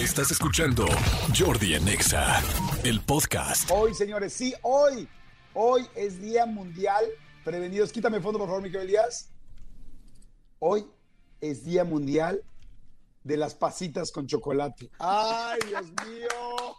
Estás escuchando Jordi Anexa, el podcast. Hoy, señores, sí, hoy, hoy es Día Mundial. Prevenidos, quítame fondo, por favor, Miguel Elías. Hoy es Día Mundial de las pasitas con chocolate. ¡Ay, Dios mío!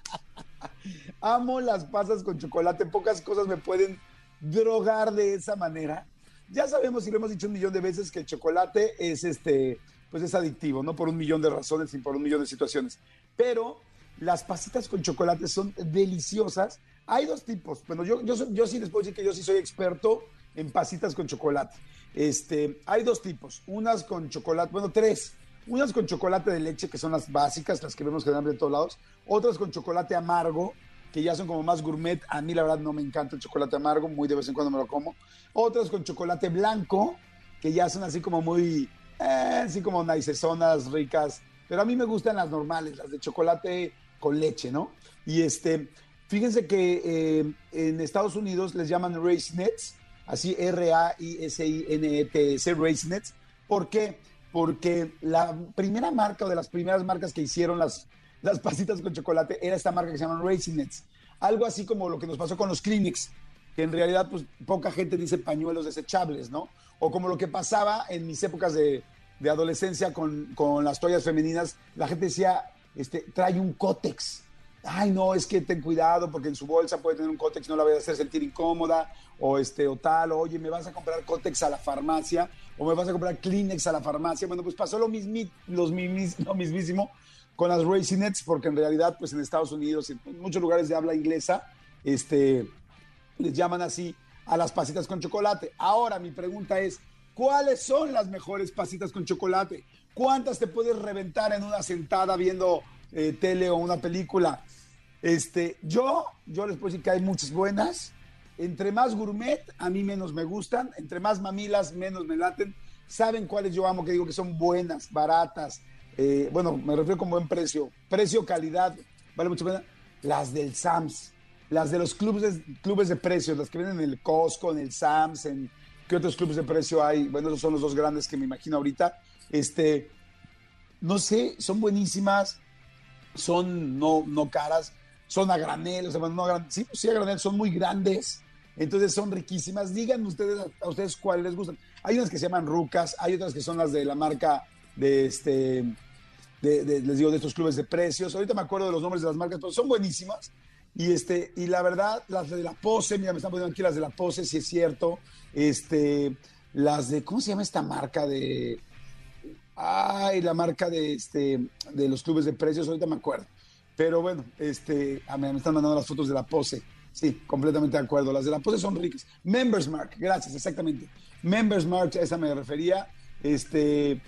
Amo las pasas con chocolate. Pocas cosas me pueden drogar de esa manera. Ya sabemos y lo hemos dicho un millón de veces que el chocolate es este, pues es adictivo, no por un millón de razones, sino por un millón de situaciones. Pero las pasitas con chocolate son deliciosas. Hay dos tipos. Bueno, yo, yo, yo sí les puedo decir que yo sí soy experto en pasitas con chocolate. Este, hay dos tipos. Unas con chocolate, bueno, tres. Unas con chocolate de leche, que son las básicas, las que vemos generalmente de todos lados. Otras con chocolate amargo, que ya son como más gourmet. A mí la verdad no me encanta el chocolate amargo, muy de vez en cuando me lo como. Otras con chocolate blanco, que ya son así como muy, eh, así como naicesonas, ricas. Pero a mí me gustan las normales, las de chocolate con leche, ¿no? Y este, fíjense que eh, en Estados Unidos les llaman Raisinets, así R-A-I-S-I-N-E-T-S, Raisinets. ¿Por qué? Porque la primera marca o de las primeras marcas que hicieron las, las pasitas con chocolate era esta marca que se llama Raisinets. Algo así como lo que nos pasó con los Kleenex, que en realidad pues poca gente dice pañuelos desechables, ¿no? O como lo que pasaba en mis épocas de, de adolescencia con, con, las toallas femeninas, la gente decía, este, trae un cótex. Ay, no, es que ten cuidado porque en su bolsa puede tener un cótex, no la voy a hacer sentir incómoda, o este, o tal, oye, me vas a comprar cótex a la farmacia, o me vas a comprar Kleenex a la farmacia. Bueno, pues pasó lo, mismi, los mimis, lo mismísimo con las Raisinets, porque en realidad, pues en Estados Unidos, en muchos lugares de habla inglesa, este, les llaman así a las pasitas con chocolate. Ahora mi pregunta es, ¿cuáles son las mejores pasitas con chocolate? ¿Cuántas te puedes reventar en una sentada viendo eh, tele o una película? Este, yo, yo les puedo decir que hay muchas buenas. Entre más gourmet, a mí menos me gustan. Entre más mamilas, menos me laten. ¿Saben cuáles yo amo? Que digo que son buenas, baratas. Eh, bueno, me refiero con buen precio. Precio, calidad, vale mucho pena. Las del Sams. Las de los clubes, clubes de precios, las que vienen en el Costco, en el Sams, en qué otros clubes de precio hay. Bueno, esos son los dos grandes que me imagino ahorita. Este, no sé, son buenísimas, son no, no caras, son a granel, o sea, no a granel, sí, sí a granel, son muy grandes, entonces son riquísimas. Díganme ustedes a ustedes cuáles les gustan. Hay unas que se llaman rucas, hay otras que son las de la marca de este, de, les digo, de estos clubes de precios. Ahorita me acuerdo de los nombres de las marcas, pero son buenísimas. Y, este, y la verdad, las de la pose, mira, me están poniendo aquí las de la pose, si es cierto. Este, las de, ¿cómo se llama esta marca de? Ay, la marca de, este, de los clubes de precios, ahorita me acuerdo. Pero bueno, este, me están mandando las fotos de la pose. Sí, completamente de acuerdo. Las de la pose son ricas. Members Mark, gracias, exactamente. Members Mark, a esa me refería. Este,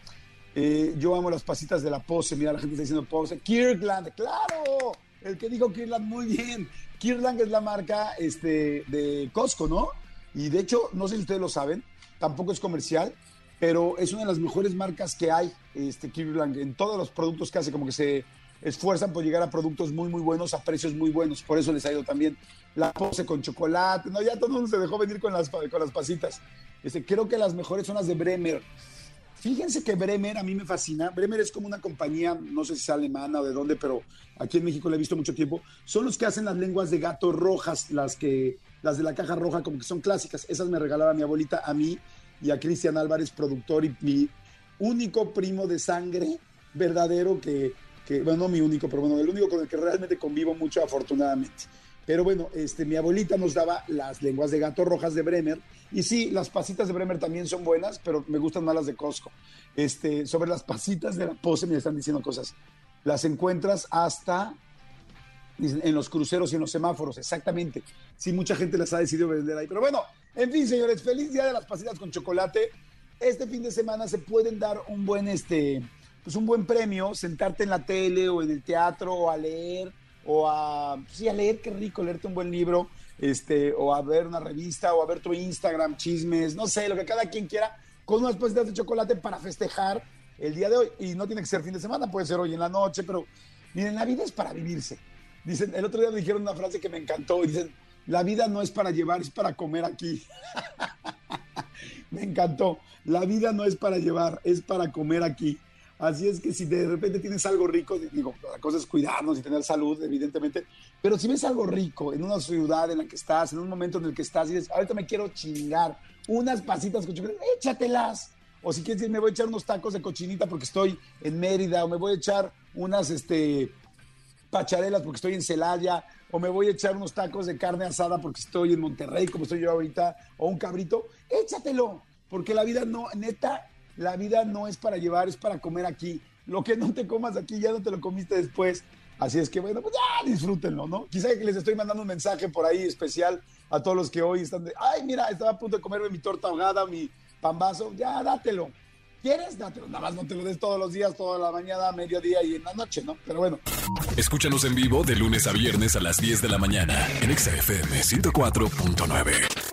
eh, yo amo las pasitas de la pose. Mira, la gente está diciendo pose. Kirkland, claro. El que dijo Kirkland, muy bien. Kirkland es la marca este, de Costco, ¿no? Y de hecho, no sé si ustedes lo saben, tampoco es comercial, pero es una de las mejores marcas que hay, este, Kirkland, en todos los productos que hace, como que se esfuerzan por llegar a productos muy, muy buenos, a precios muy buenos. Por eso les ha ido también la pose con chocolate. No, ya todo el mundo se dejó venir con las, con las pasitas. Este, creo que las mejores son las de Bremer. Fíjense que Bremer a mí me fascina. Bremer es como una compañía, no sé si es alemana o de dónde, pero aquí en México la he visto mucho tiempo. Son los que hacen las lenguas de gato rojas, las que las de la caja roja como que son clásicas. Esas me regalaba mi abuelita a mí y a Cristian Álvarez, productor y mi único primo de sangre verdadero que, que, bueno, no mi único, pero bueno, el único con el que realmente convivo mucho afortunadamente. Pero bueno, este, mi abuelita nos daba las lenguas de gato rojas de Bremer. Y sí, las pasitas de Bremer también son buenas, pero me gustan más las de Costco. Este, sobre las pasitas de la pose me están diciendo cosas. Las encuentras hasta en los cruceros y en los semáforos, exactamente. Sí, mucha gente las ha decidido vender ahí. Pero bueno, en fin, señores, feliz día de las pasitas con chocolate. Este fin de semana se pueden dar un buen, este, pues un buen premio, sentarte en la tele o en el teatro o a leer o a, sí, a leer, qué rico, leerte un buen libro, este, o a ver una revista, o a ver tu Instagram, chismes, no sé, lo que cada quien quiera, con unas pasitas de chocolate para festejar el día de hoy. Y no tiene que ser fin de semana, puede ser hoy en la noche, pero miren, la vida es para vivirse. Dicen, el otro día me dijeron una frase que me encantó, dicen, la vida no es para llevar, es para comer aquí. me encantó. La vida no es para llevar, es para comer aquí. Así es que si de repente tienes algo rico, digo, la cosa es cuidarnos y tener salud, evidentemente, pero si ves algo rico en una ciudad en la que estás, en un momento en el que estás y dices, ahorita me quiero chingar unas pasitas con chocolate, échatelas. O si quieres decir, me voy a echar unos tacos de cochinita porque estoy en Mérida, o me voy a echar unas este, pacharelas porque estoy en Celaya, o me voy a echar unos tacos de carne asada porque estoy en Monterrey, como estoy yo ahorita, o un cabrito, échatelo, porque la vida no, neta, la vida no es para llevar, es para comer aquí. Lo que no te comas aquí ya no te lo comiste después. Así es que bueno, pues ya disfrútenlo, ¿no? Quizá que les estoy mandando un mensaje por ahí especial a todos los que hoy están de, ay, mira, estaba a punto de comerme mi torta ahogada, mi pambazo, ya dátelo. ¿Quieres? Dátelo. Nada más no te lo des todos los días, toda la mañana, mediodía y en la noche, ¿no? Pero bueno. Escúchanos en vivo de lunes a viernes a las 10 de la mañana en XFM 104.9.